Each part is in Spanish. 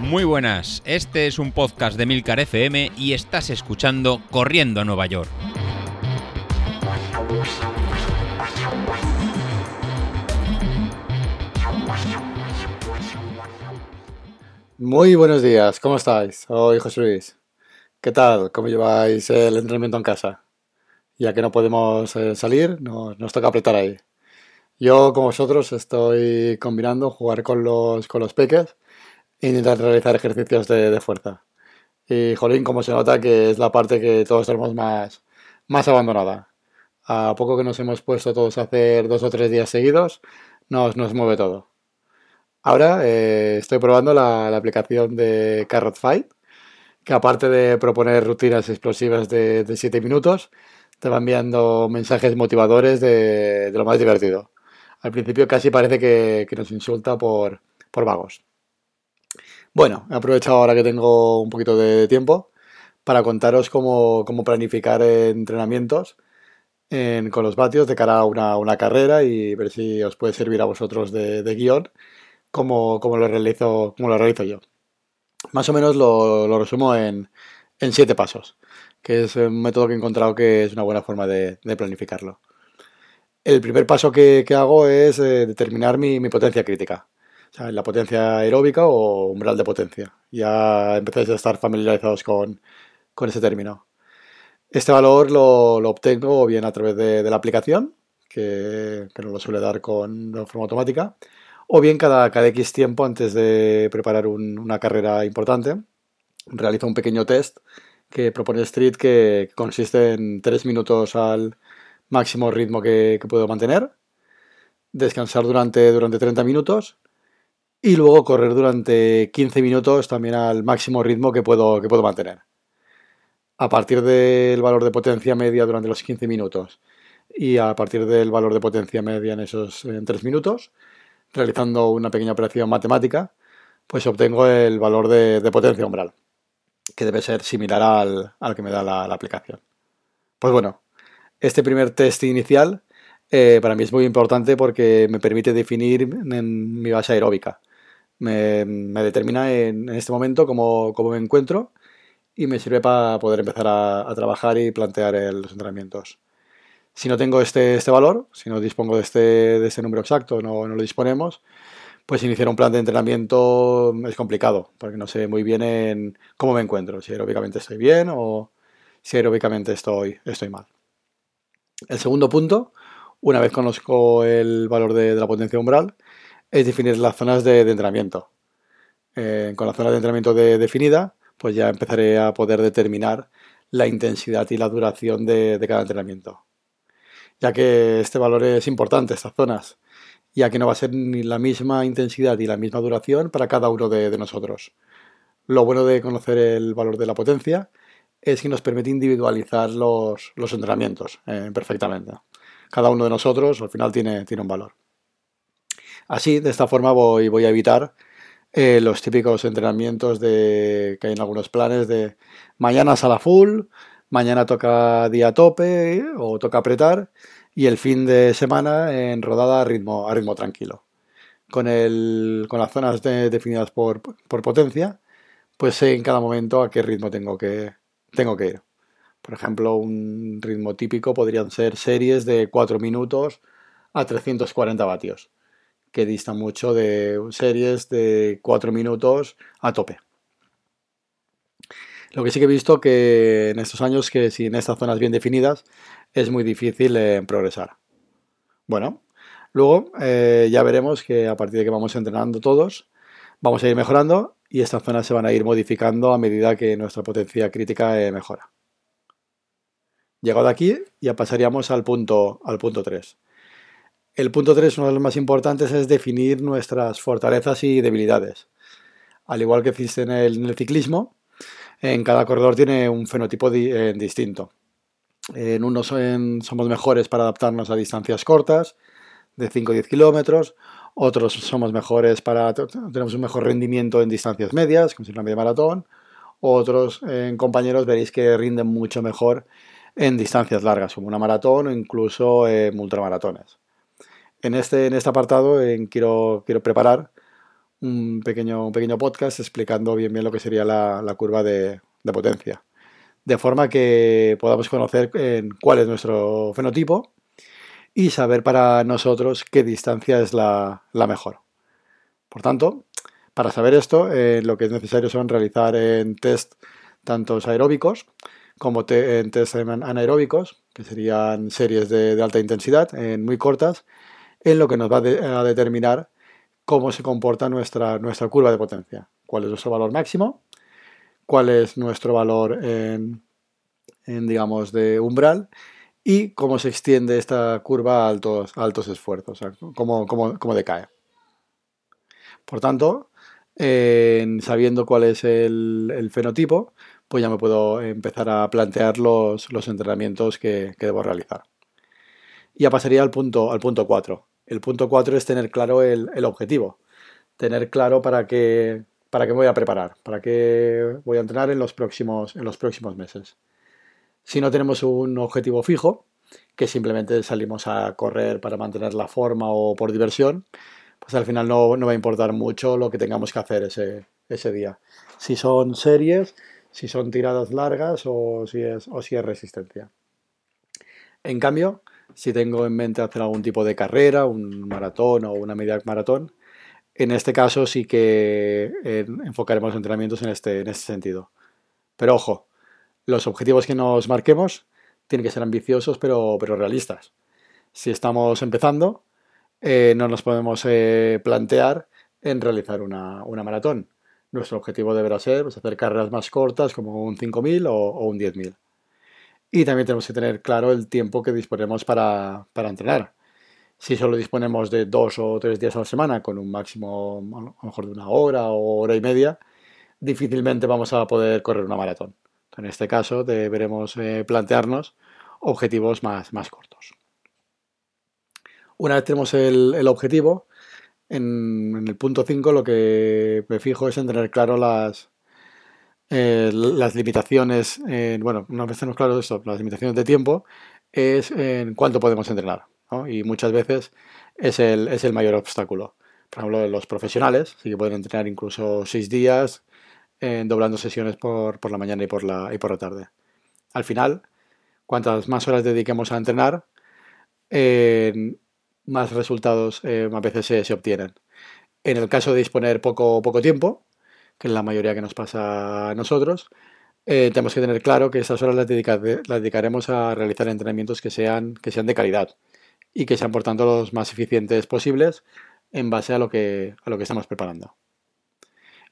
Muy buenas, este es un podcast de Milcar FM y estás escuchando Corriendo a Nueva York. Muy buenos días, ¿cómo estáis? Soy José Luis. ¿Qué tal? ¿Cómo lleváis el entrenamiento en casa? Ya que no podemos eh, salir, nos, nos toca apretar ahí. Yo, como vosotros, estoy combinando jugar con los, con los peques e intentar realizar ejercicios de, de fuerza. Y, jolín, como se nota que es la parte que todos tenemos más, más abandonada. A poco que nos hemos puesto todos a hacer dos o tres días seguidos, nos, nos mueve todo. Ahora eh, estoy probando la, aplicación de Carrot Fight, que aparte de proponer rutinas explosivas de, de 7 minutos, te va enviando mensajes motivadores de, de lo más divertido. Al principio casi parece que, nos insulta por, por vagos. Bueno, he aprovechado ahora que tengo un poquito de tiempo para contaros cómo, cómo planificar entrenamientos en- con los vatios de cara a una, una carrera y ver si os puede servir a vosotros de, de guion como, como lo realizo, como lo realizo yo. Más o menos lo, lo resumo en, en siete pasos, que es un método que he encontrado que es una buena forma de planificarlo. El primer paso que, hago es eh, determinar mi, potencia crítica. O sea, la potencia aeróbica o umbral de potencia. Ya empezáis a estar familiarizados con, con ese término. Este valor lo, lo obtengo bien a través de, la aplicación, que, que nos lo suele dar con, de forma automática, o bien cada, cada X tiempo antes de preparar un- una carrera importante, realizo un pequeño test que propone Street que consiste en 3 minutos al máximo ritmo que, puedo mantener, descansar durante, durante 30 minutos y luego correr durante 15 minutos también al máximo ritmo que puedo, que puedo mantener. A partir del valor de potencia media durante los 15 minutos y a partir del valor de potencia media en esos en 3 minutos, realizando una pequeña operación matemática, pues obtengo el valor de, potencia umbral, que debe ser similar al, al que me da la aplicación. Pues bueno, este primer test inicial eh, para mí es muy importante porque me permite definir en mi base aeróbica. Me, determina en, en este momento cómo, me encuentro y me sirve para poder empezar a, trabajar y plantear los entrenamientos. Si no tengo este, este valor, si no dispongo de este, de este número exacto, no, no lo disponemos, pues iniciar un plan de entrenamiento es complicado, porque no sé muy bien en cómo me encuentro, si aeróbicamente estoy bien o si aeróbicamente estoy, estoy mal. El segundo punto, una vez conozco el valor de, la potencia umbral, es definir las zonas de, entrenamiento. Eh, con la zona de entrenamiento de- definida, pues ya empezaré a poder determinar la intensidad y la duración de, cada entrenamiento. Ya que este valor es importante, estas zonas, ya que no va a ser ni la misma intensidad y la misma duración para cada uno de nosotros. Lo bueno de conocer el valor de la potencia es que nos permite individualizar los, los entrenamientos eh, perfectamente. Cada uno de nosotros al final tiene, tiene un valor. Así, de esta forma voy, voy a evitar eh, los típicos entrenamientos de, que hay en algunos planes de mañana sala full, mañana toca día tope o toca apretar y el fin de semana en rodada a ritmo, a ritmo tranquilo. Con, el, con las zonas de- definidas por, por potencia, pues sé en cada momento a qué ritmo tengo que, tengo que ir. Por ejemplo, un ritmo típico podrían ser series de 4 minutos a 340 vatios, que distan mucho de series de 4 minutos a tope. Lo que sí que he visto que en estos años que sin estas zonas bien definidas es muy difícil eh, progresar. Bueno, luego eh, ya veremos que a partir de que vamos entrenando todos, vamos a ir mejorando y estas zonas se van a ir modificando a medida que nuestra potencia crítica eh, mejora. Llegado aquí, ya pasaríamos al punto, al punto 3. El punto 3, uno de los más importantes, es definir nuestras fortalezas y debilidades. Al igual que existe en el, ciclismo, en cada corredor tiene un fenotipo eh, distinto. En unos somos mejores para adaptarnos a distancias cortas, de 5 o 10 kilómetros. Otros somos mejores para, tenemos un mejor rendimiento en distancias medias, como si fuera media maratón. Otros eh, compañeros veréis que rinden mucho mejor en distancias largas, como una maratón o incluso eh, ultramaratones. En este, en este apartado quiero, quiero preparar un pequeño, un pequeño podcast explicando bien bien lo que sería la, curva de, potencia. De forma que podamos conocer cuál es nuestro fenotipo y saber para nosotros qué distancia es la, mejor. Por tanto, para saber esto, eh, lo que es necesario son realizar en test tantos aeróbicos como en test anaeróbicos, que serían series de, alta intensidad, muy cortas, en lo que nos va a determinar cómo se comporta nuestra, nuestra curva de potencia. Cuál es nuestro valor máximo, cuál es nuestro valor en, digamos, de umbral y cómo se extiende esta curva a altos, altos esfuerzos, cómo, cómo, decae. Por tanto, sabiendo cuál es el, fenotipo, pues ya me puedo empezar a plantear los, entrenamientos que, debo realizar. Ya pasaría al punto, al punto 4, el punto 4 es tener claro el, objetivo, tener claro para qué, me voy a preparar, para qué voy a entrenar en los próximos meses. Si no tenemos un objetivo fijo, que simplemente salimos a correr para mantener la forma o por diversión, pues al final no, va a importar mucho lo que tengamos que hacer ese, ese, día. Si son series, si son tiradas largas o si es, o si es resistencia. En cambio, si tengo en mente hacer algún tipo de carrera, un maratón o una media maratón. En este caso sí que enfocaremos los entrenamientos en este, en este sentido. Pero ojo, los objetivos que nos marquemos tienen que ser ambiciosos pero, realistas. Si estamos empezando, eh, no nos podemos eh, plantear en realizar una, maratón. Nuestro objetivo deberá ser pues, hacer carreras más cortas como un 5.000 o, o un 10.000. Y también tenemos que tener claro el tiempo que disponemos para, entrenar. Si solo disponemos de dos o tres días a la semana, con un máximo a lo mejor de una hora o hora y media, difícilmente vamos a poder correr una maratón. En este caso deberemos eh, plantearnos objetivos más, más cortos. Una vez tenemos el, objetivo, en, el punto 5 lo que me fijo es en tener claro las, eh, las limitaciones, bueno, una vez tenemos claro esto, las limitaciones de tiempo, es en cuánto podemos entrenar. Y muchas veces es el, es el mayor obstáculo. Por ejemplo, los profesionales sí que pueden entrenar incluso seis días, doblando sesiones por, por, la mañana y por la, y por la tarde. Al final, cuantas más horas dediquemos a entrenar, más resultados eh, a veces se, se, obtienen. En el caso de disponer poco, poco tiempo, que es la mayoría que nos pasa a nosotros, eh, tenemos que tener claro que esas horas las, dedicaremos a realizar entrenamientos que sean, que sean de calidad y que sean por tanto los más eficientes posibles en base a lo que, a lo que estamos preparando.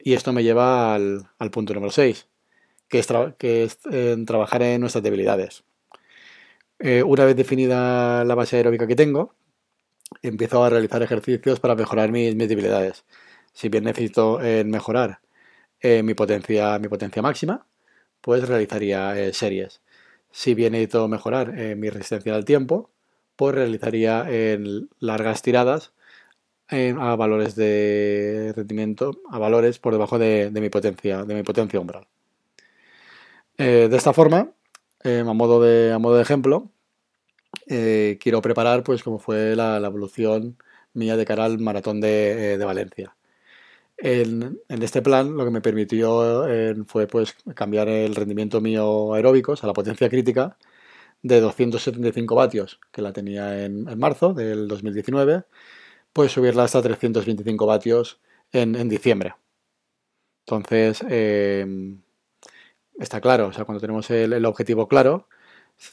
Y esto me lleva al, punto número 6, que es, que trabajar en nuestras debilidades. Eh, una vez definida la base aeróbica que tengo, empiezo a realizar ejercicios para mejorar mis, debilidades. Si bien necesito eh, mejorar eh, mi, potencia, mi potencia máxima, pues realizaría eh, series. Si bien necesito mejorar eh, mi resistencia al tiempo, pues realizaría largas tiradas a valores de rendimiento, a valores por debajo de, mi potencia, de mi potencia umbral. de esta forma, a, modo de, a modo de ejemplo, quiero preparar pues como fue la, evolución mía de cara al maratón de Valencia. En, este plan lo que me permitió eh, fue pues cambiar el rendimiento mío aeróbicos a la potencia crítica de 275 vatios, que la tenía en, marzo del 2019, pues subirla hasta 325 vatios en, diciembre. Entonces, em, está claro, o sea, cuando tenemos el, objetivo claro,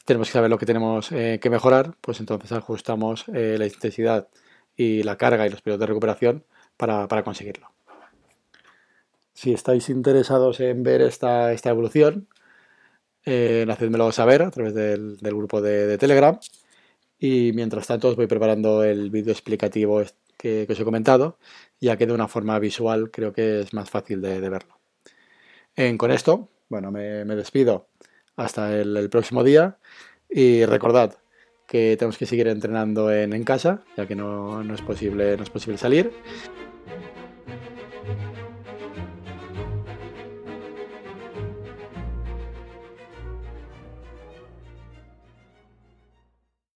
tenemos que saber lo que tenemos eh, que mejorar, pues entonces ajustamos eh, la intensidad y la carga y los periodos de recuperación para conseguirlo. Si estáis interesados en ver esta, esta evolución, eh, hacedmelo saber a través del, grupo de, Telegram. Y mientras tanto os voy preparando el vídeo explicativo que, os he comentado, ya que de una forma visual creo que es más fácil de, verlo. con esto, bueno, me, despido hasta el, próximo día y recordad que tenemos que seguir entrenando en, casa, ya que no, es posible, no es posible salir.